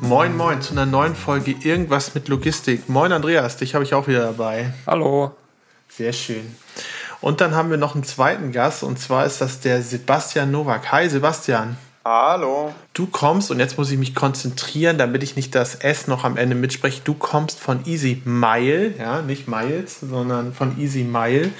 Moin, moin zu einer neuen Folge Irgendwas mit Logistik. Moin, Andreas, dich habe ich auch wieder dabei. Hallo. Sehr schön. Und dann haben wir noch einen zweiten Gast und zwar ist das der Sebastian Nowak. Hi, Sebastian. Hallo. Du kommst, und jetzt muss ich mich konzentrieren, damit ich nicht das S noch am Ende mitspreche. Du kommst von Easy Mile, ja, nicht Miles, sondern von Easy Mile.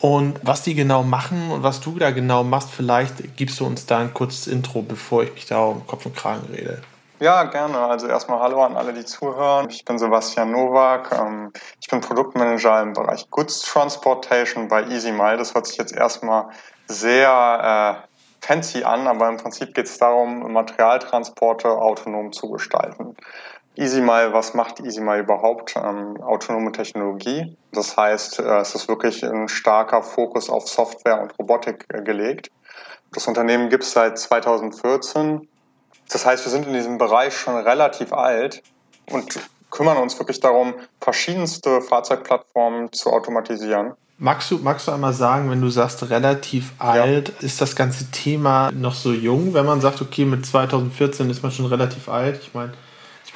Und was die genau machen und was du da genau machst, vielleicht gibst du uns da ein kurzes Intro, bevor ich mich da um Kopf und Kragen rede. Ja, gerne. Also erstmal Hallo an alle, die zuhören. Ich bin Sebastian Nowak. Ähm, ich bin Produktmanager im Bereich Goods Transportation bei EasyMile. Das hört sich jetzt erstmal sehr äh, fancy an, aber im Prinzip geht es darum, Materialtransporte autonom zu gestalten. EasyMile, was macht EasyMile überhaupt? Ähm, autonome Technologie. Das heißt, äh, es ist wirklich ein starker Fokus auf Software und Robotik äh, gelegt. Das Unternehmen gibt es seit 2014. Das heißt, wir sind in diesem Bereich schon relativ alt und kümmern uns wirklich darum, verschiedenste Fahrzeugplattformen zu automatisieren. Magst du, magst du einmal sagen, wenn du sagst relativ alt, ja. ist das ganze Thema noch so jung, wenn man sagt, okay, mit 2014 ist man schon relativ alt? Ich meine,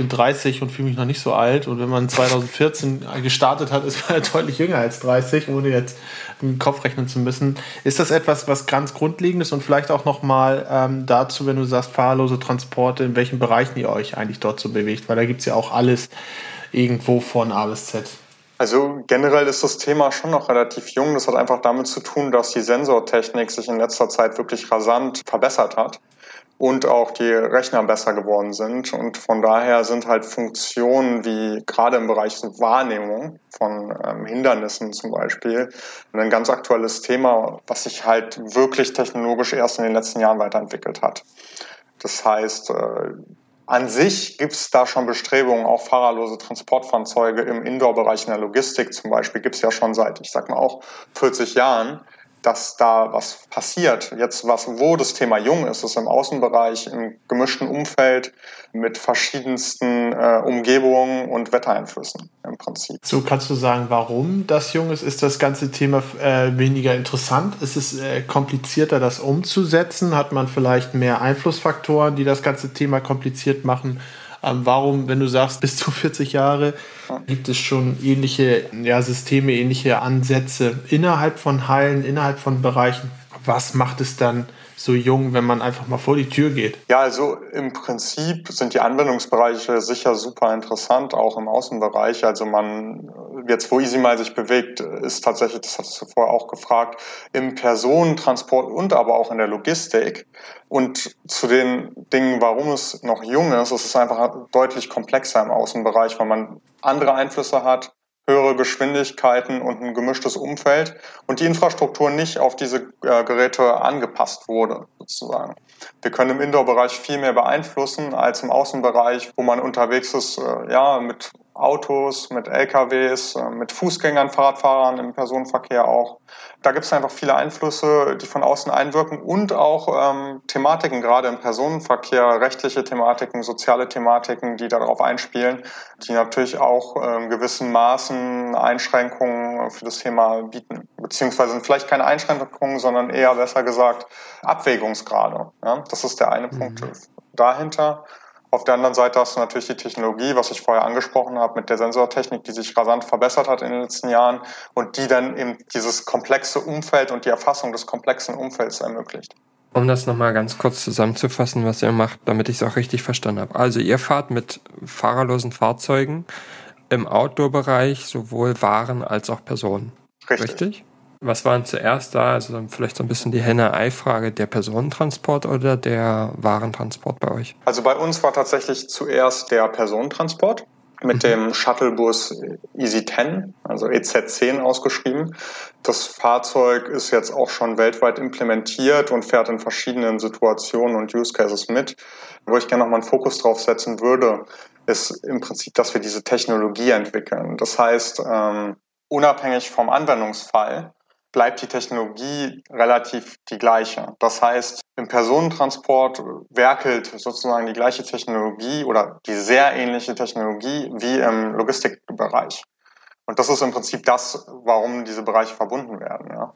bin 30 und fühle mich noch nicht so alt. Und wenn man 2014 gestartet hat, ist man ja deutlich jünger als 30, ohne jetzt im Kopf rechnen zu müssen. Ist das etwas, was ganz Grundlegendes und vielleicht auch nochmal ähm, dazu, wenn du sagst, fahrlose Transporte, in welchen Bereichen ihr euch eigentlich dort so bewegt? Weil da gibt es ja auch alles irgendwo von A bis Z. Also generell ist das Thema schon noch relativ jung. Das hat einfach damit zu tun, dass die Sensortechnik sich in letzter Zeit wirklich rasant verbessert hat und auch die Rechner besser geworden sind. Und von daher sind halt Funktionen wie gerade im Bereich Wahrnehmung von ähm, Hindernissen zum Beispiel ein ganz aktuelles Thema, was sich halt wirklich technologisch erst in den letzten Jahren weiterentwickelt hat. Das heißt, äh, an sich gibt es da schon Bestrebungen, auch fahrerlose Transportfahrzeuge im Indoor-Bereich in der Logistik zum Beispiel, gibt es ja schon seit, ich sag mal auch, 40 Jahren dass da was passiert. Jetzt, was, wo das Thema jung ist, ist im Außenbereich, im gemischten Umfeld mit verschiedensten äh, Umgebungen und Wettereinflüssen im Prinzip. So kannst du sagen, warum das jung ist? Ist das ganze Thema äh, weniger interessant? Ist es äh, komplizierter, das umzusetzen? Hat man vielleicht mehr Einflussfaktoren, die das ganze Thema kompliziert machen? Ähm, warum, wenn du sagst, bis zu 40 Jahre, gibt es schon ähnliche ja, Systeme, ähnliche Ansätze innerhalb von Hallen, innerhalb von Bereichen? Was macht es dann so jung, wenn man einfach mal vor die Tür geht? Ja, also im Prinzip sind die Anwendungsbereiche sicher super interessant, auch im Außenbereich. Also man, jetzt wo EasyMile sich bewegt, ist tatsächlich, das hast du vorher auch gefragt, im Personentransport und aber auch in der Logistik. Und zu den Dingen, warum es noch jung ist, es ist einfach deutlich komplexer im Außenbereich, weil man andere Einflüsse hat, höhere Geschwindigkeiten und ein gemischtes Umfeld und die Infrastruktur nicht auf diese äh, Geräte angepasst wurde, sozusagen. Wir können im Indoor-Bereich viel mehr beeinflussen als im Außenbereich, wo man unterwegs ist, äh, ja, mit Autos, mit LKWs, äh, mit Fußgängern, Fahrradfahrern im Personenverkehr auch. Da gibt es einfach viele Einflüsse, die von außen einwirken und auch ähm, Thematiken, gerade im Personenverkehr, rechtliche Thematiken, soziale Thematiken, die darauf einspielen, die natürlich auch in gewissen Maßen Einschränkungen für das Thema bieten. Beziehungsweise sind vielleicht keine Einschränkungen, sondern eher besser gesagt Abwägungsgrade. Ja? Das ist der eine mhm. Punkt dahinter. Auf der anderen Seite hast du natürlich die Technologie, was ich vorher angesprochen habe, mit der Sensortechnik, die sich rasant verbessert hat in den letzten Jahren und die dann eben dieses komplexe Umfeld und die Erfassung des komplexen Umfelds ermöglicht. Um das nochmal ganz kurz zusammenzufassen, was ihr macht, damit ich es auch richtig verstanden habe. Also ihr fahrt mit fahrerlosen Fahrzeugen im Outdoor-Bereich sowohl Waren als auch Personen. Richtig? richtig? Was waren zuerst da? Also vielleicht so ein bisschen die Henne-Ei-Frage, der Personentransport oder der Warentransport bei euch? Also bei uns war tatsächlich zuerst der Personentransport. mit mhm. dem Shuttlebus Easy 10, also EZ10 ausgeschrieben. Das Fahrzeug ist jetzt auch schon weltweit implementiert und fährt in verschiedenen Situationen und Use Cases mit. Wo ich gerne nochmal einen Fokus drauf setzen würde, ist im Prinzip, dass wir diese Technologie entwickeln. Das heißt, ähm, unabhängig vom Anwendungsfall bleibt die Technologie relativ die gleiche. Das heißt, im Personentransport werkelt sozusagen die gleiche Technologie oder die sehr ähnliche Technologie wie im Logistikbereich. Und das ist im Prinzip das, warum diese Bereiche verbunden werden. Ja.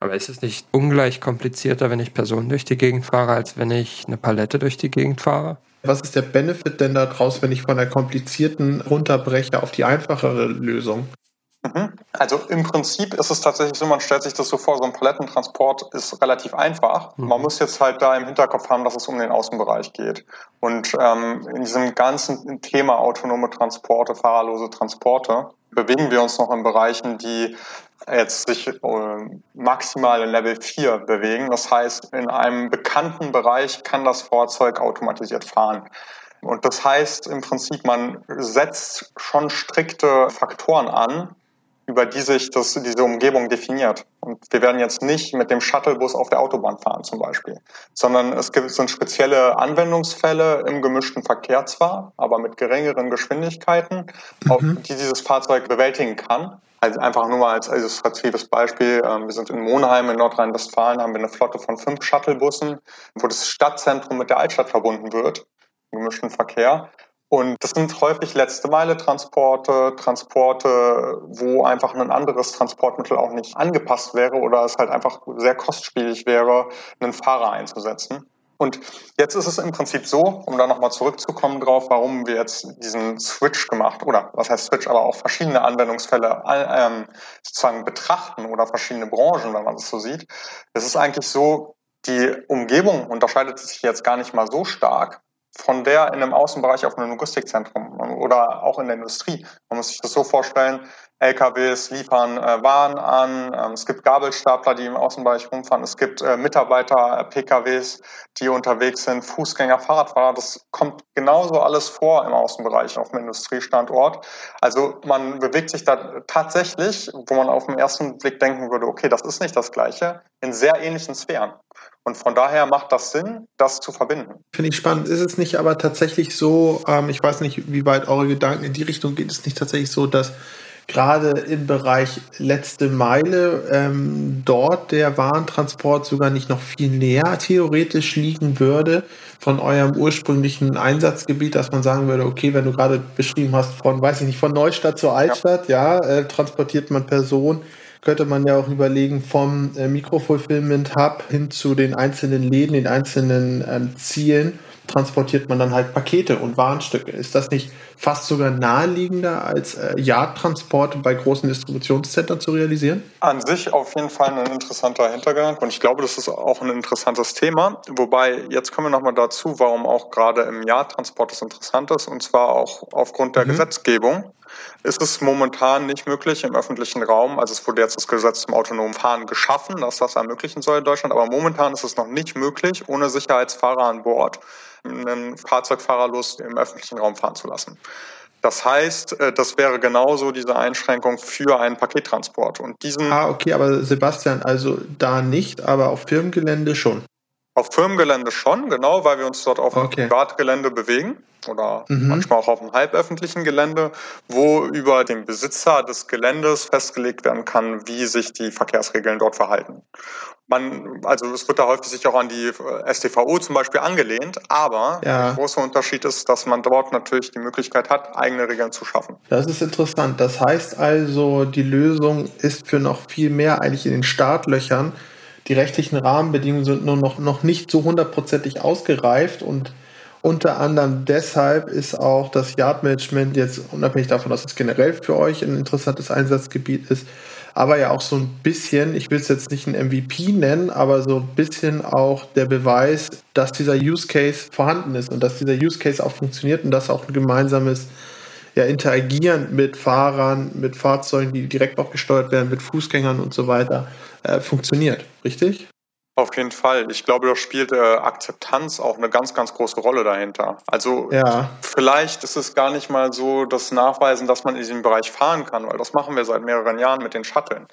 Aber ist es nicht ungleich komplizierter, wenn ich Personen durch die Gegend fahre, als wenn ich eine Palette durch die Gegend fahre? Was ist der Benefit denn daraus, wenn ich von der komplizierten runterbreche auf die einfachere Lösung? Mhm. Also im Prinzip ist es tatsächlich so, man stellt sich das so vor, so ein Palettentransport ist relativ einfach. Mhm. Man muss jetzt halt da im Hinterkopf haben, dass es um den Außenbereich geht. Und ähm, in diesem ganzen Thema autonome Transporte, fahrerlose Transporte, bewegen wir uns noch in Bereichen, die jetzt sich äh, maximal in Level 4 bewegen. Das heißt, in einem bekannten Bereich kann das Fahrzeug automatisiert fahren. Und das heißt im Prinzip, man setzt schon strikte Faktoren an, über die sich das, diese Umgebung definiert. Und wir werden jetzt nicht mit dem Shuttlebus auf der Autobahn fahren zum Beispiel, sondern es gibt sind spezielle Anwendungsfälle im gemischten Verkehr zwar, aber mit geringeren Geschwindigkeiten, mhm. auf, die dieses Fahrzeug bewältigen kann. Also einfach nur mal als illustratives Beispiel. Ähm, wir sind in Monheim in Nordrhein-Westfalen, haben wir eine Flotte von fünf Shuttlebussen, wo das Stadtzentrum mit der Altstadt verbunden wird, im gemischten Verkehr. Und das sind häufig letzte Meile Transporte, Transporte, wo einfach ein anderes Transportmittel auch nicht angepasst wäre oder es halt einfach sehr kostspielig wäre, einen Fahrer einzusetzen. Und jetzt ist es im Prinzip so, um da nochmal zurückzukommen drauf, warum wir jetzt diesen Switch gemacht oder was heißt Switch, aber auch verschiedene Anwendungsfälle ähm, sozusagen betrachten oder verschiedene Branchen, wenn man das so sieht. Es ist eigentlich so, die Umgebung unterscheidet sich jetzt gar nicht mal so stark, von der in einem Außenbereich auf einem Logistikzentrum oder auch in der Industrie. Man muss sich das so vorstellen, LKWs liefern äh, Waren an, ähm, es gibt Gabelstapler, die im Außenbereich rumfahren, es gibt äh, Mitarbeiter, äh, die unterwegs sind, Fußgänger, Fahrradfahrer, das kommt genauso alles vor im Außenbereich auf einem Industriestandort. Also man bewegt sich da tatsächlich, wo man auf den ersten Blick denken würde, okay, das ist nicht das Gleiche, in sehr ähnlichen Sphären. Und von daher macht das Sinn, das zu verbinden. Finde ich spannend. Ist es nicht aber tatsächlich so, ähm, ich weiß nicht, wie weit eure Gedanken in die Richtung gehen, ist es nicht tatsächlich so, dass gerade im Bereich letzte Meile ähm, dort der Warentransport sogar nicht noch viel näher theoretisch liegen würde von eurem ursprünglichen Einsatzgebiet, dass man sagen würde, okay, wenn du gerade beschrieben hast von, weiß ich nicht, von Neustadt zur Altstadt, ja, ja äh, transportiert man Personen könnte man ja auch überlegen, vom äh, Mikrofulfillment Hub hin zu den einzelnen Läden, den einzelnen ähm, Zielen, transportiert man dann halt Pakete und Warenstücke. Ist das nicht fast sogar naheliegender als äh, Yard-Transporte bei großen Distributionszentren zu realisieren? An sich auf jeden Fall ein interessanter Hintergedanke und ich glaube, das ist auch ein interessantes Thema. Wobei, jetzt kommen wir nochmal dazu, warum auch gerade im Yard-Transport das interessant ist und zwar auch aufgrund der mhm. Gesetzgebung ist es momentan nicht möglich im öffentlichen Raum. Also es wurde jetzt das Gesetz zum autonomen Fahren geschaffen, dass das ermöglichen soll in Deutschland, aber momentan ist es noch nicht möglich, ohne Sicherheitsfahrer an Bord einen Fahrzeug fahrerlos im öffentlichen Raum fahren zu lassen. Das heißt, äh, das wäre genauso diese Einschränkung für einen Pakettransport. Und diesen ah, okay, aber Sebastian, also da nicht, aber auf Firmengelände schon. Auf Firmengelände schon, genau, weil wir uns dort auf okay. Privatgelände bewegen oder mhm. manchmal auch auf einem halböffentlichen Gelände, wo über den Besitzer des Geländes festgelegt werden kann, wie sich die Verkehrsregeln dort verhalten. Man, also es wird da häufig sich auch an die äh, STVO zum Beispiel angelehnt, aber ja. der große Unterschied ist, dass man dort natürlich die Möglichkeit hat, eigene Regeln zu schaffen. Das ist interessant. Das heißt also, die Lösung ist für noch viel mehr eigentlich in den Startlöchern. Die rechtlichen Rahmenbedingungen sind nur noch, noch nicht so hundertprozentig ausgereift und unter anderem deshalb ist auch das Yard-Management jetzt unabhängig davon, dass es generell für euch ein interessantes Einsatzgebiet ist, aber ja auch so ein bisschen, ich will es jetzt nicht ein MVP nennen, aber so ein bisschen auch der Beweis, dass dieser Use Case vorhanden ist und dass dieser Use Case auch funktioniert und dass auch ein gemeinsames ja, Interagieren mit Fahrern, mit Fahrzeugen, die direkt auch gesteuert werden, mit Fußgängern und so weiter, äh, funktioniert. Richtig? Auf jeden Fall. Ich glaube, da spielt äh, Akzeptanz auch eine ganz, ganz große Rolle dahinter. Also ja. vielleicht ist es gar nicht mal so das Nachweisen, dass man in diesem Bereich fahren kann, weil das machen wir seit mehreren Jahren mit den Shuttlen.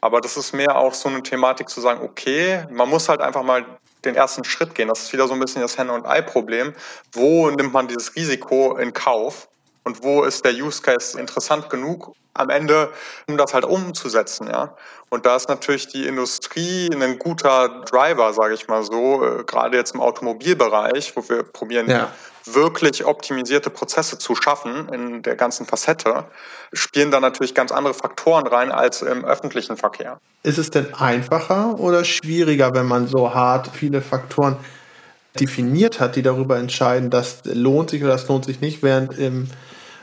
Aber das ist mehr auch so eine Thematik zu sagen, okay, man muss halt einfach mal den ersten Schritt gehen. Das ist wieder so ein bisschen das Henne- und Ei-Problem. Wo nimmt man dieses Risiko in Kauf? Und wo ist der Use Case interessant genug am Ende, um das halt umzusetzen, ja? Und da ist natürlich die Industrie ein guter Driver, sage ich mal so, äh, gerade jetzt im Automobilbereich, wo wir probieren, ja. wirklich optimisierte Prozesse zu schaffen in der ganzen Facette, spielen da natürlich ganz andere Faktoren rein als im öffentlichen Verkehr. Ist es denn einfacher oder schwieriger, wenn man so hart viele Faktoren definiert hat, die darüber entscheiden, das lohnt sich oder das lohnt sich nicht, während im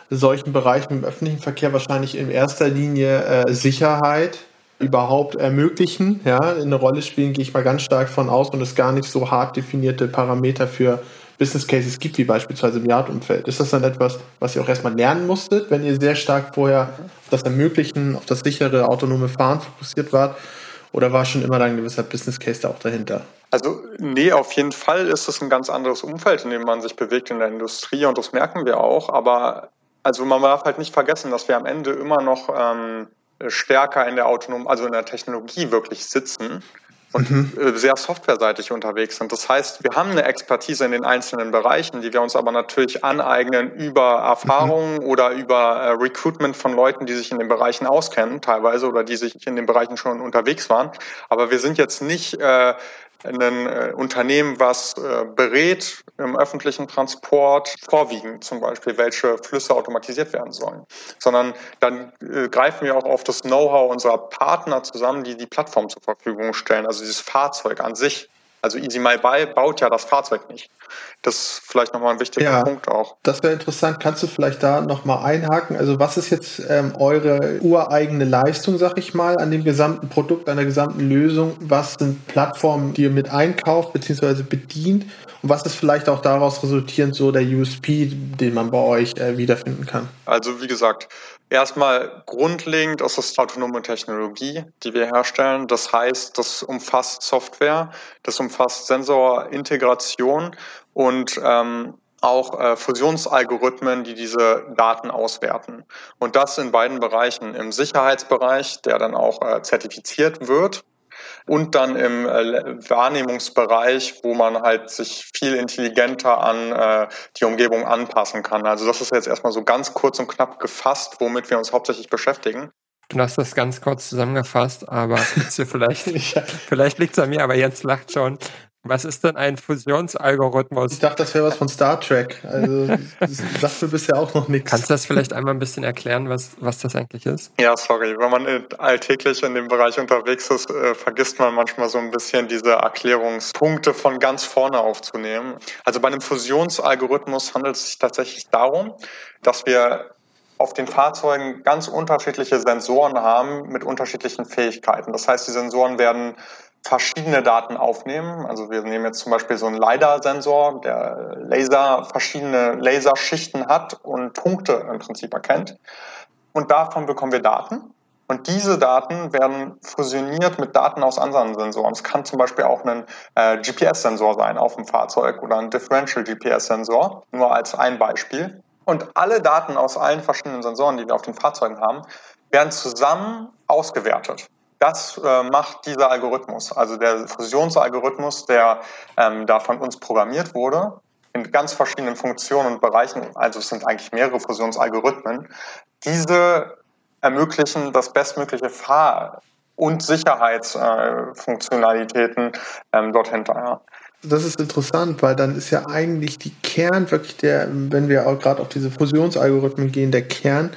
solchen Bereichen im öffentlichen Verkehr wahrscheinlich in erster Linie äh, Sicherheit überhaupt ermöglichen, ja, eine Rolle spielen, gehe ich mal ganz stark von aus und es gar nicht so hart definierte Parameter für Business Cases gibt, wie beispielsweise im Yard-Umfeld. Ist das dann etwas, was ihr auch erstmal lernen musstet, wenn ihr sehr stark vorher auf das Ermöglichen, auf das sichere, autonome Fahren fokussiert wart? Oder war schon immer ein gewisser Business Case da auch dahinter? Also nee, auf jeden Fall ist es ein ganz anderes Umfeld, in dem man sich bewegt in der Industrie und das merken wir auch. Aber also man darf halt nicht vergessen, dass wir am Ende immer noch ähm, stärker in der autonomen, also in der Technologie wirklich sitzen und mhm. Äh, sehr softwareseitig unterwegs sind. Das heißt, wir haben eine Expertise in den einzelnen Bereichen, die wir uns aber natürlich aneignen über Erfahrungen mhm. oder über äh, Recruitment von Leuten, die sich in den Bereichen auskennen, teilweise oder die sich in den Bereichen schon unterwegs waren. Aber wir sind jetzt nicht äh, ein äh, Unternehmen, was äh, berät im öffentlichen Transport, vorwiegend zum Beispiel, welche Flüsse automatisiert werden sollen, sondern dann äh, greifen wir auch auf das Know-how unserer Partner zusammen, die die Plattform zur Verfügung stellen, also dieses Fahrzeug an sich. Also Easy My Buy baut ja das Fahrzeug nicht. Das ist vielleicht nochmal ein wichtiger ja, Punkt auch. Das wäre interessant. Kannst du vielleicht da nochmal einhaken? Also was ist jetzt ähm, eure ureigene Leistung, sag ich mal, an dem gesamten Produkt, an der gesamten Lösung? Was sind Plattformen, die ihr mit einkauft bzw. bedient? Und was ist vielleicht auch daraus resultierend so der USP, den man bei euch äh, wiederfinden kann? Also wie gesagt, Erstmal grundlegend ist es autonome Technologie, die wir herstellen. Das heißt, das umfasst Software, das umfasst Sensorintegration und ähm, auch äh, Fusionsalgorithmen, die diese Daten auswerten. Und das in beiden Bereichen. Im Sicherheitsbereich, der dann auch äh, zertifiziert wird, und dann im äh, Wahrnehmungsbereich, wo man halt sich viel intelligenter an äh, die Umgebung anpassen kann. Also das ist jetzt erstmal so ganz kurz und knapp gefasst, womit wir uns hauptsächlich beschäftigen. Du hast das ganz kurz zusammengefasst, aber vielleicht, vielleicht liegt es an mir, aber Jens lacht schon. Was ist denn ein Fusionsalgorithmus? Ich dachte, das wäre was von Star Trek. Also, das sagt mir bisher auch noch nichts. Kannst du das vielleicht einmal ein bisschen erklären, was, was das eigentlich ist? Ja, sorry. Wenn man alltäglich in dem Bereich unterwegs ist, äh, vergisst man manchmal so ein bisschen diese Erklärungspunkte von ganz vorne aufzunehmen. Also bei einem Fusionsalgorithmus handelt es sich tatsächlich darum, dass wir auf den Fahrzeugen ganz unterschiedliche Sensoren haben mit unterschiedlichen Fähigkeiten. Das heißt, die Sensoren werden verschiedene Daten aufnehmen. Also wir nehmen jetzt zum Beispiel so einen LiDAR-Sensor, der Laser, verschiedene Laserschichten hat und Punkte im Prinzip erkennt. Und davon bekommen wir Daten. Und diese Daten werden fusioniert mit Daten aus anderen Sensoren. Es kann zum Beispiel auch ein äh, GPS-Sensor sein auf dem Fahrzeug oder ein Differential GPS-Sensor, nur als ein Beispiel. Und alle Daten aus allen verschiedenen Sensoren, die wir auf den Fahrzeugen haben, werden zusammen ausgewertet. Das äh, macht dieser Algorithmus, also der Fusionsalgorithmus, der ähm, da von uns programmiert wurde, in ganz verschiedenen Funktionen und Bereichen, also es sind eigentlich mehrere Fusionsalgorithmen, diese ermöglichen das bestmögliche Fahr- und Sicherheitsfunktionalitäten äh, ähm, dort hinterher. Das ist interessant, weil dann ist ja eigentlich die Kern wirklich der, wenn wir auch gerade auf diese Fusionsalgorithmen gehen, der Kern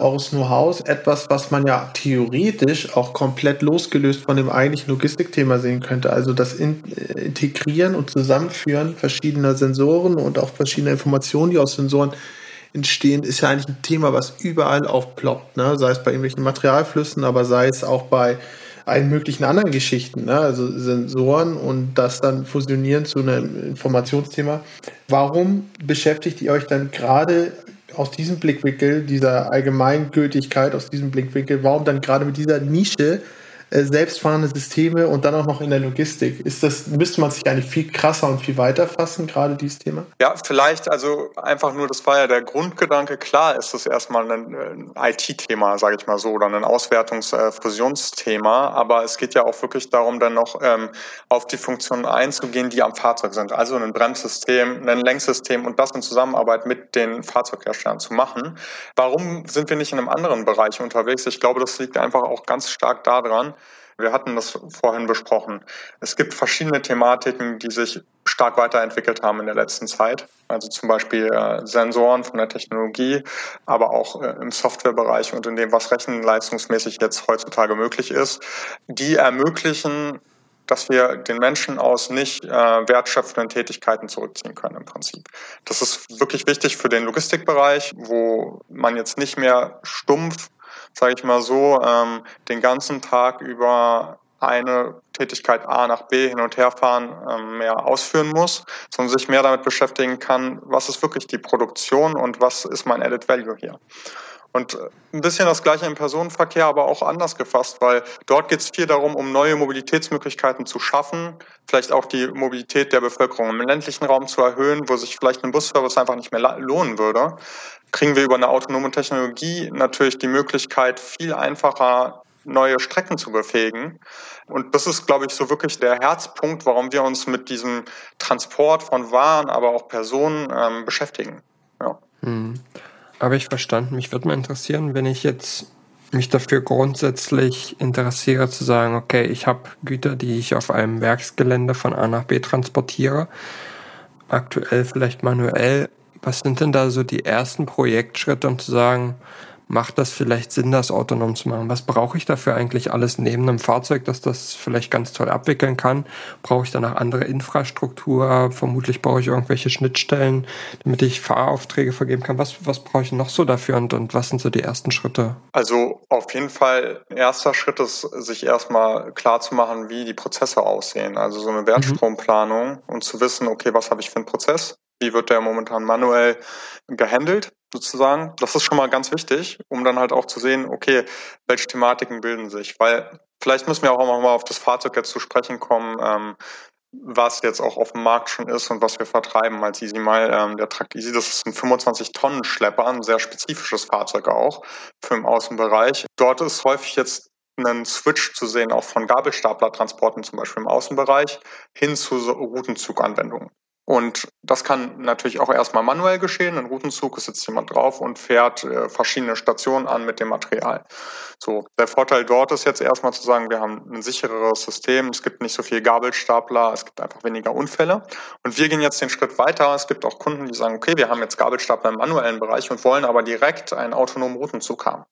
aus Know-how etwas, was man ja theoretisch auch komplett losgelöst von dem eigentlichen Logistikthema sehen könnte. Also das äh, Integrieren und Zusammenführen verschiedener Sensoren und auch verschiedener Informationen, die aus Sensoren entstehen, ist ja eigentlich ein Thema, was überall aufploppt. Ne? Sei es bei irgendwelchen Materialflüssen, aber sei es auch bei allen möglichen anderen Geschichten, ne? also Sensoren und das dann fusionieren zu einem Informationsthema. Warum beschäftigt ihr euch dann gerade aus diesem Blickwinkel, dieser Allgemeingültigkeit, aus diesem Blickwinkel, warum dann gerade mit dieser Nische äh, selbstfahrende Systeme und dann auch noch in der Logistik. Ist das, müsste man sich eigentlich viel krasser und viel weiter fassen, gerade dieses Thema? Ja, vielleicht, also einfach nur, das war ja der Grundgedanke. Klar ist das erstmal ein, ein IT-Thema, sage ich mal so, oder ein Auswertungsfusionsthema, äh, aber es geht ja auch wirklich darum, dann noch ähm, auf die Funktionen einzugehen, die am Fahrzeug sind. Also ein Bremssystem, ein Lenksystem und das in Zusammenarbeit mit den Fahrzeugherstellern zu machen. Warum sind wir nicht in einem anderen Bereich unterwegs? Ich glaube, das liegt einfach auch ganz stark daran, wir hatten das vorhin besprochen. Es gibt verschiedene Thematiken, die sich stark weiterentwickelt haben in der letzten Zeit. Also zum Beispiel äh, Sensoren von der Technologie, aber auch äh, im Softwarebereich und in dem, was rechenleistungsmäßig jetzt heutzutage möglich ist. Die ermöglichen dass wir den Menschen aus nicht äh, wertschöpfenden Tätigkeiten zurückziehen können im Prinzip. Das ist wirklich wichtig für den Logistikbereich, wo man jetzt nicht mehr stumpf sage ich mal so, ähm, den ganzen Tag über eine Tätigkeit A nach B hin und her fahren ähm, mehr ausführen muss, sondern sich mehr damit beschäftigen kann, was ist wirklich die Produktion und was ist mein Added Value hier. Und äh, ein bisschen das gleiche im Personenverkehr, aber auch anders gefasst, weil dort geht es viel darum, um neue Mobilitätsmöglichkeiten zu schaffen, vielleicht auch die Mobilität der Bevölkerung im ländlichen Raum zu erhöhen, wo sich vielleicht ein Busservice einfach nicht mehr lohnen würde. Kriegen wir über eine autonome Technologie natürlich die Möglichkeit, viel einfacher neue Strecken zu befähigen. Und das ist, glaube ich, so wirklich der Herzpunkt, warum wir uns mit diesem Transport von Waren, aber auch Personen ähm, beschäftigen. Ja. Hm. Habe ich verstanden. Mich würde mal interessieren, wenn ich jetzt mich dafür grundsätzlich interessiere zu sagen, okay, ich habe Güter, die ich auf einem Werksgelände von A nach B transportiere, aktuell vielleicht manuell. Was sind denn da so die ersten Projektschritte, um zu sagen, macht das vielleicht Sinn, das autonom zu machen? Was brauche ich dafür eigentlich alles neben einem Fahrzeug, dass das vielleicht ganz toll abwickeln kann? Brauche ich danach andere Infrastruktur? Vermutlich brauche ich irgendwelche Schnittstellen, damit ich Fahraufträge vergeben kann. Was, was brauche ich noch so dafür und, und was sind so die ersten Schritte? Also auf jeden Fall, erster Schritt ist, sich erstmal klar zu machen, wie die Prozesse aussehen. Also so eine Wertstromپlanung mhm. und zu wissen, okay, was habe ich für einen Prozess? Wie wird der momentan manuell gehandelt? Sozusagen. Das ist schon mal ganz wichtig, um dann halt auch zu sehen, okay, welche Thematiken bilden sich. Weil vielleicht müssen wir auch noch mal auf das Fahrzeug jetzt zu sprechen kommen, ähm, was jetzt auch auf dem Markt schon ist und was wir vertreiben als Easy Mile. Ähm, der Trakt Easy, das ist ein 25-Tonnen-Schlepper, ein sehr spezifisches Fahrzeug auch für den Außenbereich. Dort ist häufig jetzt einen Switch zu sehen, auch von Gabelstaplertransporten zum Beispiel im Außenbereich, hin zu Routenzuganwendungen. Und das kann natürlich auch erstmal manuell geschehen. Ein Routenzug ist jetzt jemand drauf und fährt äh, verschiedene Stationen an mit dem Material. So, der Vorteil dort ist jetzt erstmal zu sagen, wir haben ein sichereres System, es gibt nicht so viel Gabelstapler, es gibt einfach weniger Unfälle. Und wir gehen jetzt den Schritt weiter. Es gibt auch Kunden, die sagen, okay, wir haben jetzt Gabelstapler im manuellen Bereich und wollen aber direkt einen autonomen Routenzug haben.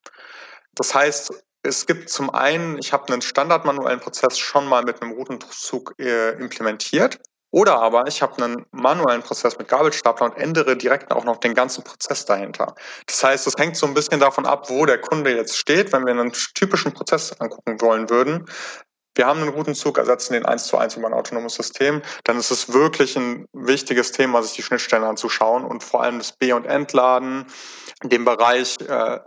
Das heißt, es gibt zum einen, ich habe einen standardmanuellen Prozess schon mal mit einem Routenzug äh, implementiert. Oder aber ich habe einen manuellen Prozess mit Gabelstapler und ändere direkt auch noch den ganzen Prozess dahinter. Das heißt, es hängt so ein bisschen davon ab, wo der Kunde jetzt steht. Wenn wir einen typischen Prozess angucken wollen würden, wir haben einen Routenzug, ersetzen den eins zu eins über ein autonomes System, dann ist es wirklich ein wichtiges Thema, sich die Schnittstellen anzuschauen und vor allem das B- und Entladen, den Bereich äh,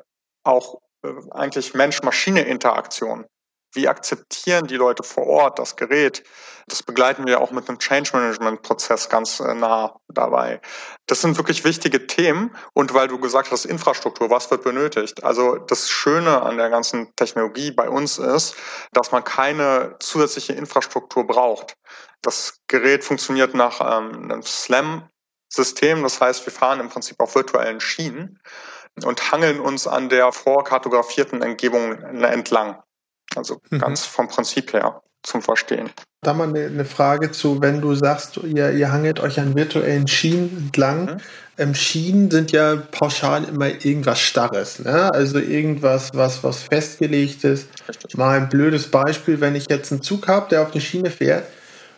auch äh, eigentlich Mensch-Maschine-Interaktion wie akzeptieren die Leute vor Ort das Gerät? Das begleiten wir auch mit einem Change Management Prozess ganz äh, nah dabei. Das sind wirklich wichtige Themen. Und weil du gesagt hast, Infrastruktur, was wird benötigt? Also das Schöne an der ganzen Technologie bei uns ist, dass man keine zusätzliche Infrastruktur braucht. Das Gerät funktioniert nach ähm, einem SLAM-System. Das heißt, wir fahren im Prinzip auf virtuellen Schienen und hangeln uns an der vorkartografierten Umgebung entlang. Also mhm. ganz vom Prinzip her zum Verstehen. Da mal eine, Frage zu, wenn du sagst, ihr, ihr hangelt euch an virtuellen Schienen entlang. Mhm. Ähm, Schienen sind ja pauschal immer irgendwas Starres, ne? Also irgendwas, was, was festgelegt ist. Richtig. Mal ein blödes Beispiel, wenn ich jetzt einen Zug habe, der auf eine Schiene fährt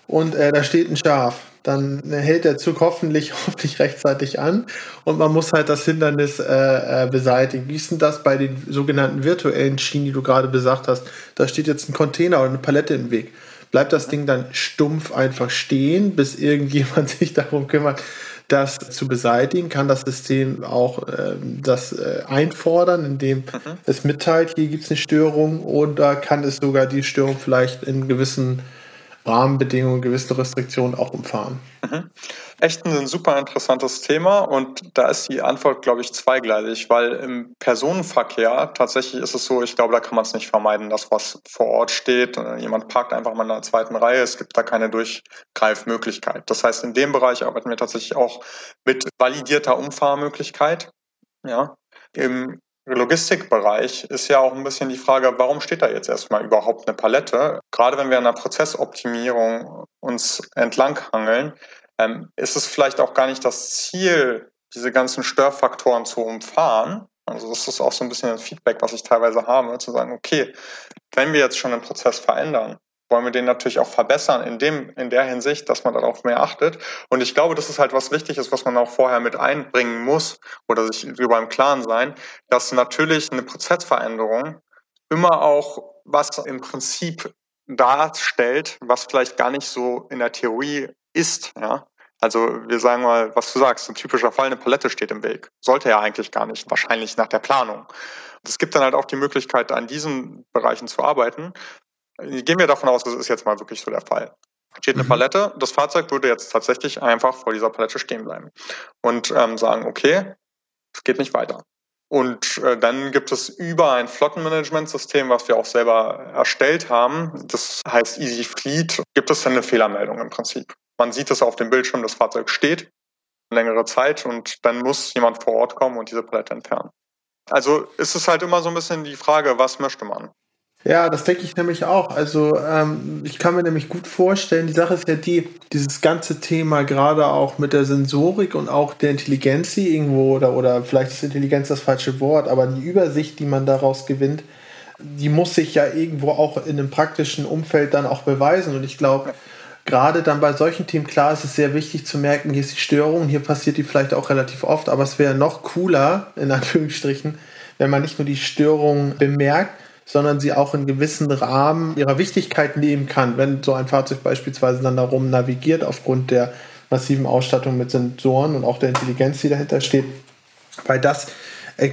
und äh, da steht ein Schaf dann hält der Zug hoffentlich, hoffentlich rechtzeitig an und man muss halt das Hindernis äh, äh, beseitigen. Wie ist denn das bei den sogenannten virtuellen Schienen, die du gerade besagt hast? Da steht jetzt ein Container oder eine Palette im Weg. Bleibt das Ding dann stumpf einfach stehen, bis irgendjemand sich darum kümmert, das zu beseitigen? Kann das System auch äh, das einfordern, indem mhm. es mitteilt, hier gibt es eine Störung oder kann es sogar die Störung vielleicht in gewissen Rahmenbedingungen, gewisse Restriktionen auch umfahren? Mhm. Echt ein super interessantes Thema und da ist die Antwort, glaube ich, zweigleisig, weil im Personenverkehr tatsächlich ist es so, ich glaube, da kann man es nicht vermeiden, dass was vor Ort steht. Jemand parkt einfach mal in der zweiten Reihe, es gibt da keine Durchgreifmöglichkeit. Das heißt, in dem Bereich arbeiten wir tatsächlich auch mit validierter Umfahrmöglichkeit. Ja. Im Logistikbereich ist ja auch ein bisschen die Frage, warum steht da jetzt erstmal überhaupt eine Palette? Gerade wenn wir an der Prozessoptimierung uns entlanghangeln, ähm, ist es vielleicht auch gar nicht das Ziel, diese ganzen Störfaktoren zu umfahren. Also das ist auch so ein bisschen ein Feedback, was ich teilweise habe, zu sagen, okay, wenn wir jetzt schon einen Prozess verändern, wollen wir den natürlich auch verbessern in dem, in der Hinsicht, dass man darauf mehr achtet. Und ich glaube, das ist halt was Wichtiges, was man auch vorher mit einbringen muss oder sich darüber im Klaren sein, dass natürlich eine Prozessveränderung immer auch was im Prinzip darstellt, was vielleicht gar nicht so in der Theorie ist, ja. Also wir sagen mal, was du sagst, ein typischer Fall, eine Palette steht im Weg. Sollte ja eigentlich gar nicht, wahrscheinlich nach der Planung. Es gibt dann halt auch die Möglichkeit, an diesen Bereichen zu arbeiten. Gehen wir davon aus, das ist jetzt mal wirklich so der Fall. Steht eine mhm. Palette, das Fahrzeug würde jetzt tatsächlich einfach vor dieser Palette stehen bleiben und ähm, sagen, okay, es geht nicht weiter. Und äh, dann gibt es über ein Flottenmanagementsystem, was wir auch selber erstellt haben, das heißt Easy Fleet, gibt es dann eine Fehlermeldung im Prinzip. Man sieht es auf dem Bildschirm, das Fahrzeug steht längere Zeit und dann muss jemand vor Ort kommen und diese Palette entfernen. Also ist es halt immer so ein bisschen die Frage, was möchte man? Ja, das denke ich nämlich auch. Also ähm, ich kann mir nämlich gut vorstellen, die Sache ist ja die, dieses ganze Thema gerade auch mit der Sensorik und auch der Intelligenz irgendwo oder, oder vielleicht ist Intelligenz das falsche Wort, aber die Übersicht, die man daraus gewinnt, die muss sich ja irgendwo auch in einem praktischen Umfeld dann auch beweisen. Und ich glaube, gerade dann bei solchen Themen, klar, ist es sehr wichtig zu merken, hier ist die Störung, hier passiert die vielleicht auch relativ oft, aber es wäre noch cooler, in Anführungsstrichen, wenn man nicht nur die Störung bemerkt, sondern sie auch in gewissen Rahmen ihrer Wichtigkeit nehmen kann, wenn so ein Fahrzeug beispielsweise dann darum navigiert aufgrund der massiven Ausstattung mit Sensoren und auch der Intelligenz, die dahinter steht. Weil das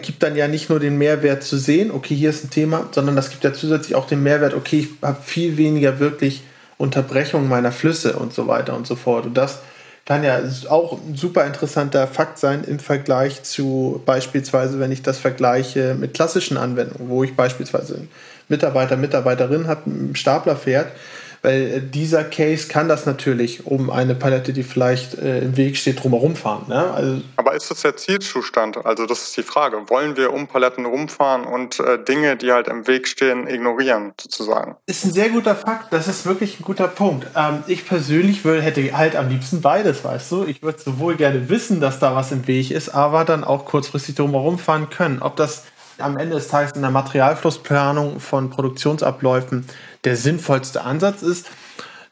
gibt dann ja nicht nur den Mehrwert zu sehen, okay, hier ist ein Thema, sondern das gibt ja zusätzlich auch den Mehrwert, okay, ich habe viel weniger wirklich Unterbrechung meiner Flüsse und so weiter und so fort. Und das kann ja auch ein super interessanter Fakt sein im Vergleich zu beispielsweise, wenn ich das vergleiche mit klassischen Anwendungen, wo ich beispielsweise Mitarbeiter, Mitarbeiterin habe, einen Stapler fährt weil äh, dieser Case kann das natürlich um eine Palette, die vielleicht äh, im Weg steht, drumherum fahren. Ne? Also Aber ist das der Zielzustand? Also das ist die Frage. Wollen wir um Paletten rumfahren und äh, Dinge, die halt im Weg stehen, ignorieren, sozusagen? Ist ein sehr guter Fakt. Das ist wirklich ein guter Punkt. Ähm, ich persönlich will, hätte halt am liebsten beides, weißt du? Ich würde sowohl gerne wissen, dass da was im Weg ist, aber dann auch kurzfristig drumherum fahren können. Ob das am Ende des Tages in der Materialflussplanung von Produktionsabläufen der sinnvollste Ansatz ist,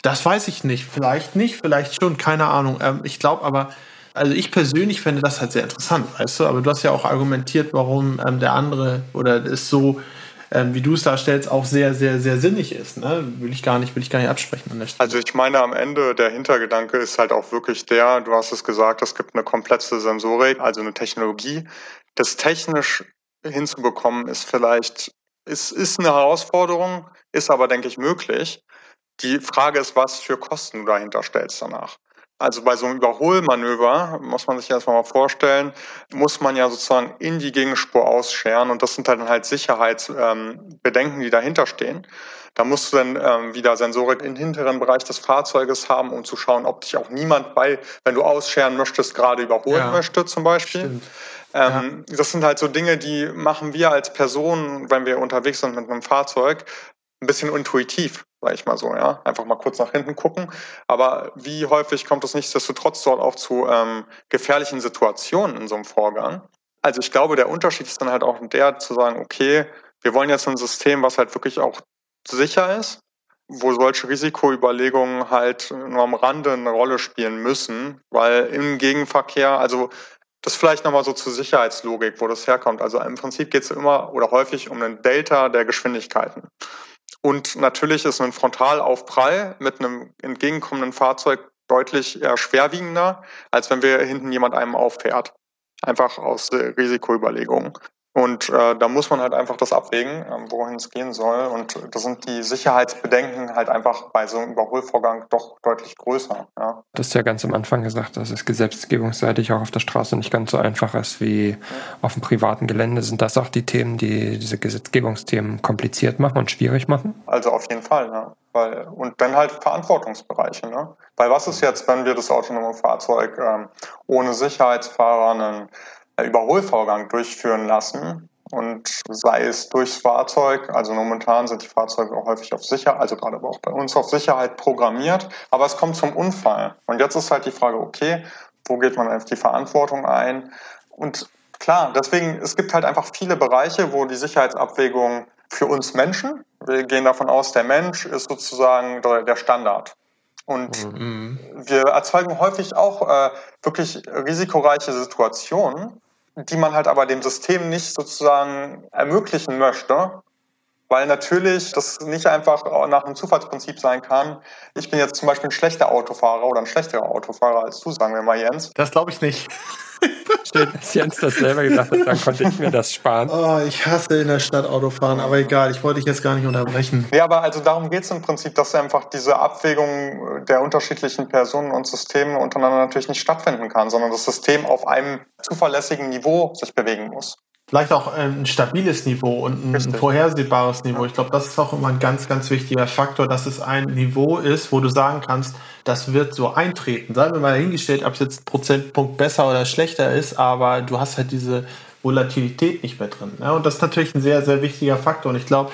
das weiß ich nicht. Vielleicht nicht, vielleicht schon, keine Ahnung. Ähm, ich glaube aber, also ich persönlich finde das halt sehr interessant, weißt du, aber du hast ja auch argumentiert, warum ähm, der andere oder es so, ähm, wie du es darstellst, auch sehr, sehr, sehr sinnig ist. Ne? Will ich gar nicht, will ich gar nicht absprechen. Also ich meine, am Ende der Hintergedanke ist halt auch wirklich der, du hast es gesagt, es gibt eine komplexe Sensorik, also eine Technologie. Das technisch hinzubekommen ist vielleicht, ist, ist eine Herausforderung, ist aber, denke ich, möglich. Die Frage ist, was für Kosten du dahinter stellst danach. Also bei so einem Überholmanöver, muss man sich erstmal mal vorstellen, muss man ja sozusagen in die Gegenspur ausscheren und das sind dann halt Sicherheitsbedenken, ähm, die dahinter stehen. Da musst du dann ähm, wieder Sensorik im hinteren Bereich des Fahrzeuges haben, um zu schauen, ob dich auch niemand bei, wenn du ausscheren möchtest, gerade überholen ja, möchte zum Beispiel. Ähm, ja. Das sind halt so Dinge, die machen wir als Person, wenn wir unterwegs sind mit einem Fahrzeug, ein bisschen intuitiv, sag ich mal so, ja. Einfach mal kurz nach hinten gucken. Aber wie häufig kommt es nichtsdestotrotz dort auch zu ähm, gefährlichen Situationen in so einem Vorgang? Also ich glaube, der Unterschied ist dann halt auch der zu sagen, okay, wir wollen jetzt ein System, was halt wirklich auch sicher ist, wo solche Risikoüberlegungen halt nur am Rande eine Rolle spielen müssen, weil im Gegenverkehr, also das vielleicht nochmal so zur Sicherheitslogik, wo das herkommt. Also im Prinzip geht es immer oder häufig um einen Delta der Geschwindigkeiten. Und natürlich ist ein Frontalaufprall mit einem entgegenkommenden Fahrzeug deutlich schwerwiegender, als wenn wir hinten jemand einem auffährt. Einfach aus Risikoüberlegungen. Und äh, da muss man halt einfach das abwägen, äh, wohin es gehen soll. Und da sind die Sicherheitsbedenken halt einfach bei so einem Überholvorgang doch deutlich größer. Ja. Du hast ja ganz am Anfang gesagt, dass es gesetzgebungsseitig auch auf der Straße nicht ganz so einfach ist wie auf dem privaten Gelände. Sind das auch die Themen, die diese Gesetzgebungsthemen kompliziert machen und schwierig machen? Also auf jeden Fall, ja. Weil, und dann halt Verantwortungsbereiche. Ne? Weil was ist jetzt, wenn wir das autonome Fahrzeug ähm, ohne Sicherheitsfahrer einen Überholvorgang durchführen lassen. Und sei es durchs Fahrzeug, also momentan sind die Fahrzeuge auch häufig auf Sicherheit, also gerade aber auch bei uns auf Sicherheit programmiert, aber es kommt zum Unfall. Und jetzt ist halt die Frage, okay, wo geht man auf die Verantwortung ein? Und klar, deswegen, es gibt halt einfach viele Bereiche, wo die Sicherheitsabwägung für uns Menschen, wir gehen davon aus, der Mensch ist sozusagen der Standard. Und mhm. wir erzeugen häufig auch äh, wirklich risikoreiche Situationen, die man halt aber dem System nicht sozusagen ermöglichen möchte, weil natürlich das nicht einfach nach einem Zufallsprinzip sein kann. Ich bin jetzt zum Beispiel ein schlechter Autofahrer oder ein schlechterer Autofahrer als du, sagen wir mal, Jens. Das glaube ich nicht. Schön, dass Jens das selber gedacht hat, dann konnte ich mir das sparen. Oh, ich hasse in der Stadt Autofahren, aber egal, ich wollte dich jetzt gar nicht unterbrechen. Ja, aber also darum geht es im Prinzip, dass einfach diese Abwägung der unterschiedlichen Personen und Systeme untereinander natürlich nicht stattfinden kann, sondern das System auf einem zuverlässigen Niveau sich bewegen muss vielleicht auch ein stabiles Niveau und ein, ein vorhersehbares Niveau. Ich glaube, das ist auch immer ein ganz, ganz wichtiger Faktor, dass es ein Niveau ist, wo du sagen kannst, das wird so eintreten. Sagen wir mal dahingestellt, ob es jetzt ein Prozentpunkt besser oder schlechter ist, aber du hast halt diese Volatilität nicht mehr drin. Ne? Und das ist natürlich ein sehr, sehr wichtiger Faktor. Und ich glaube,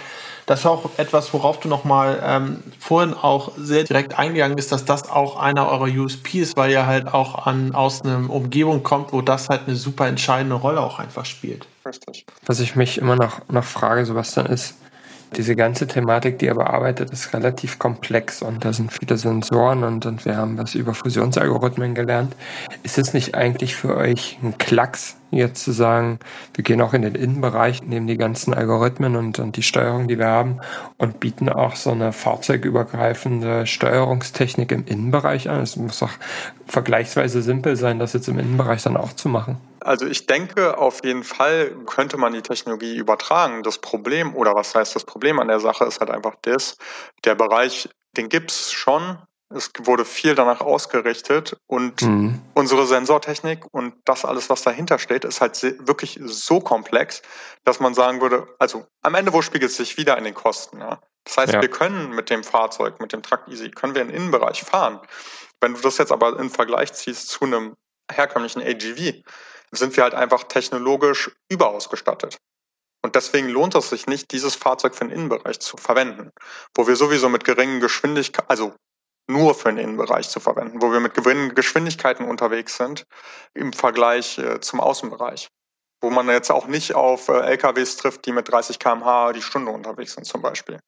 das ist auch etwas, worauf du nochmal ähm, vorhin auch sehr direkt eingegangen bist, dass das auch einer eurer USP ist, weil ihr halt auch an, aus einer Umgebung kommt, wo das halt eine super entscheidende Rolle auch einfach spielt. Richtig. Was ich mich immer noch, noch frage, Sebastian, ist, diese ganze Thematik, die er bearbeitet, ist relativ komplex und da sind viele Sensoren und, und wir haben was über Fusionsalgorithmen gelernt. Ist es nicht eigentlich für euch ein Klacks, jetzt zu sagen, wir gehen auch in den Innenbereich, nehmen die ganzen Algorithmen und, und die Steuerung, die wir haben und bieten auch so eine fahrzeugübergreifende Steuerungstechnik im Innenbereich an? Es muss auch vergleichsweise simpel sein, das jetzt im Innenbereich dann auch zu machen. Also ich denke, auf jeden Fall könnte man die Technologie übertragen. Das Problem, oder was heißt das Problem an der Sache, ist halt einfach das, der Bereich, den gibt's schon. Es wurde viel danach ausgerichtet und mhm. unsere Sensortechnik und das alles, was dahinter steht, ist halt wirklich so komplex, dass man sagen würde, also am Ende, wo spiegelt es sich wieder in den Kosten? Ja? Das heißt, ja. wir können mit dem Fahrzeug, mit dem Truck Easy, können wir im Innenbereich fahren. Wenn du das jetzt aber in Vergleich ziehst zu einem herkömmlichen AGV, sind wir halt einfach technologisch überausgestattet. Und deswegen lohnt es sich nicht, dieses Fahrzeug für den Innenbereich zu verwenden, wo wir sowieso mit geringen Geschwindigkeiten, also nur für den Innenbereich zu verwenden, wo wir mit geringen Geschwindigkeiten unterwegs sind im Vergleich äh, zum Außenbereich, wo man jetzt auch nicht auf äh, LKWs trifft, die mit 30 km/h die Stunde unterwegs sind zum Beispiel.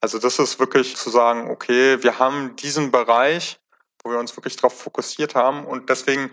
Also das ist wirklich zu sagen, okay, wir haben diesen Bereich, wo wir uns wirklich darauf fokussiert haben und deswegen,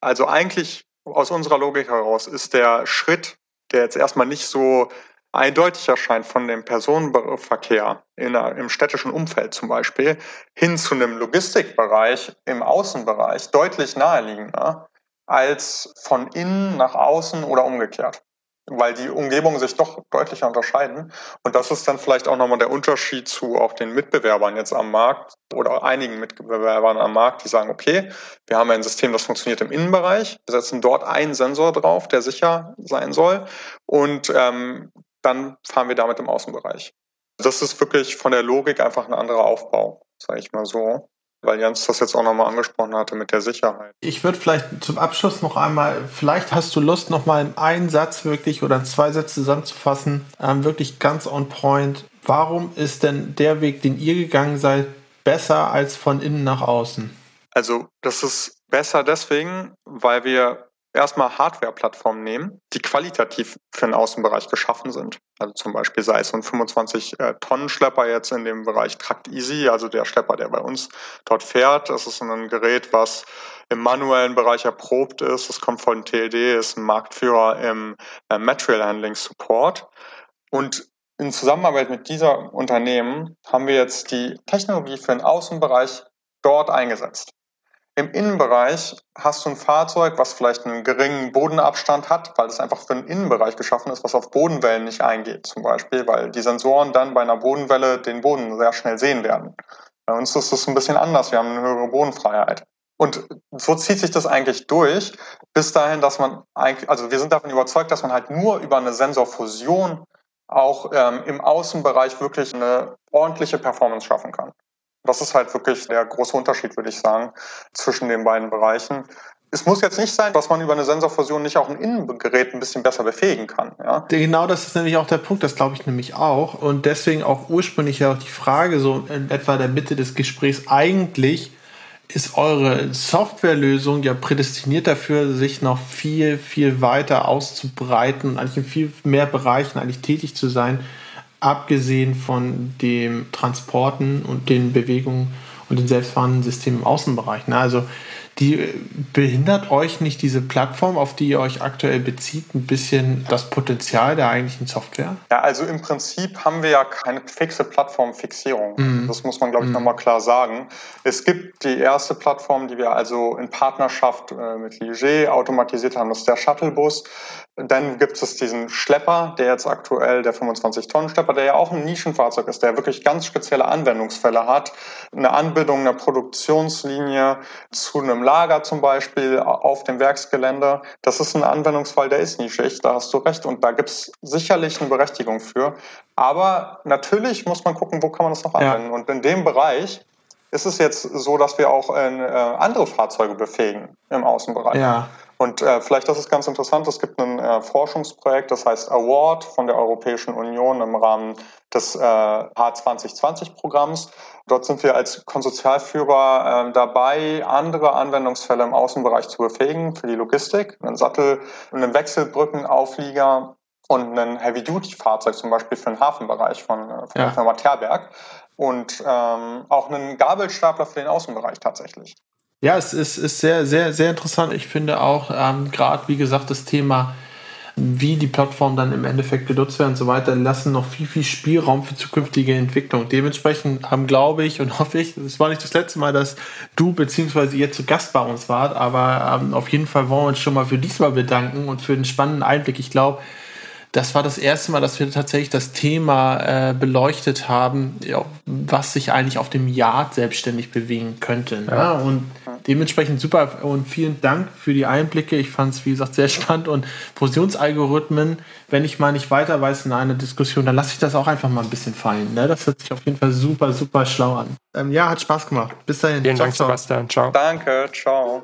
also eigentlich aus unserer Logik heraus ist der Schritt, der jetzt erstmal nicht so eindeutig erscheint von dem Personenverkehr in, im städtischen Umfeld zum Beispiel, hin zu einem Logistikbereich im Außenbereich deutlich naheliegender als von innen nach außen oder umgekehrt weil die Umgebungen sich doch deutlicher unterscheiden. Und das ist dann vielleicht auch nochmal der Unterschied zu auch den Mitbewerbern jetzt am Markt oder einigen Mitbewerbern am Markt, die sagen, okay, wir haben ein System, das funktioniert im Innenbereich, wir setzen dort einen Sensor drauf, der sicher sein soll und ähm, dann fahren wir damit im Außenbereich. Das ist wirklich von der Logik einfach ein anderer Aufbau, sage ich mal so weil Jens das jetzt auch nochmal angesprochen hatte mit der Sicherheit. Ich würde vielleicht zum Abschluss noch einmal, vielleicht hast du Lust, nochmal in einen Satz wirklich oder in zwei Sätze zusammenzufassen, ähm, wirklich ganz on point. Warum ist denn der Weg, den ihr gegangen seid, besser als von innen nach außen? Also, das ist besser deswegen, weil wir erstmal Hardware-Plattformen nehmen, die qualitativ für den Außenbereich geschaffen sind. Also zum Beispiel sei es so ein 25-Tonnen-Schlepper äh, jetzt in dem Bereich Trakt Easy, also der Schlepper, der bei uns dort fährt. Das ist ein Gerät, was im manuellen Bereich erprobt ist. Das kommt von TLD, ist ein Marktführer im äh, Material Handling Support. Und in Zusammenarbeit mit dieser Unternehmen haben wir jetzt die Technologie für den Außenbereich dort eingesetzt. Im Innenbereich hast du ein Fahrzeug, was vielleicht einen geringen Bodenabstand hat, weil es einfach für einen Innenbereich geschaffen ist, was auf Bodenwellen nicht eingeht, zum Beispiel, weil die Sensoren dann bei einer Bodenwelle den Boden sehr schnell sehen werden. Bei uns ist es ein bisschen anders. Wir haben eine höhere Bodenfreiheit. Und so zieht sich das eigentlich durch, bis dahin, dass man eigentlich, also wir sind davon überzeugt, dass man halt nur über eine Sensorfusion auch ähm, im Außenbereich wirklich eine ordentliche Performance schaffen kann. Das ist halt wirklich der große Unterschied, würde ich sagen, zwischen den beiden Bereichen. Es muss jetzt nicht sein, dass man über eine Sensorfusion nicht auch ein Innengerät ein bisschen besser befähigen kann. Ja? Genau, das ist nämlich auch der Punkt, das glaube ich nämlich auch. Und deswegen auch ursprünglich ja auch die Frage, so in etwa der Mitte des Gesprächs, eigentlich ist eure Softwarelösung ja prädestiniert dafür, sich noch viel, viel weiter auszubreiten und eigentlich in viel mehr Bereichen eigentlich tätig zu sein abgesehen von dem Transporten und den Bewegungen und den selbstfahrenden Systemen im Außenbereich. Ne? Also die behindert euch nicht diese Plattform, auf die ihr euch aktuell bezieht, ein bisschen das Potenzial der eigentlichen Software? Ja, also im Prinzip haben wir ja keine fixe Plattformfixierung. Mhm. Das muss man, glaube ich, mhm. nochmal klar sagen. Es gibt die erste Plattform, die wir also in Partnerschaft äh, mit Ligier automatisiert haben, das ist der Shuttlebus. Dann gibt es diesen Schlepper, der jetzt aktuell der 25-Tonnen-Schlepper, der ja auch ein Nischenfahrzeug ist, der wirklich ganz spezielle Anwendungsfälle hat. Eine Anbindung einer Produktionslinie zu einem Lager zum Beispiel auf dem Werksgelände. Das ist ein Anwendungsfall, der ist nischig, da hast du recht. Und da gibt es sicherlich eine Berechtigung für. Aber natürlich muss man gucken, wo kann man das noch anwenden. Ja. Und in dem Bereich ist es jetzt so, dass wir auch äh, andere Fahrzeuge befähigen im Außenbereich. Ja. Und äh, vielleicht das ist ganz interessant, es gibt ein äh, Forschungsprojekt, das heißt Award von der Europäischen Union im Rahmen des äh, H2020-Programms. Dort sind wir als Konsortialführer äh, dabei, andere Anwendungsfälle im Außenbereich zu befähigen für die Logistik, einen Sattel, einen Wechselbrückenauflieger und ein Heavy-Duty-Fahrzeug zum Beispiel für den Hafenbereich von, äh, von ja. der Firma Terberg und ähm, auch einen Gabelstapler für den Außenbereich tatsächlich. Ja, es ist, ist sehr, sehr, sehr interessant. Ich finde auch ähm, gerade, wie gesagt, das Thema, wie die Plattformen dann im Endeffekt genutzt werden und so weiter, lassen noch viel, viel Spielraum für zukünftige Entwicklung. Dementsprechend haben, glaube ich und hoffe ich, es war nicht das letzte Mal, dass du beziehungsweise ihr zu Gast bei uns wart, aber ähm, auf jeden Fall wollen wir uns schon mal für diesmal bedanken und für den spannenden Einblick. Ich glaube, das war das erste Mal, dass wir tatsächlich das Thema äh, beleuchtet haben, ja, was sich eigentlich auf dem Yard selbstständig bewegen könnte. Ne? Ja. Und dementsprechend super und vielen Dank für die Einblicke. Ich fand es, wie gesagt, sehr spannend und Fusionsalgorithmen, wenn ich mal nicht weiter weiß in einer Diskussion, dann lasse ich das auch einfach mal ein bisschen fallen. Ne? Das hört sich auf jeden Fall super, super schlau an. Ähm, ja, hat Spaß gemacht. Bis dahin. Vielen ciao, Dank, ciao. Sebastian. Ciao. Danke, ciao.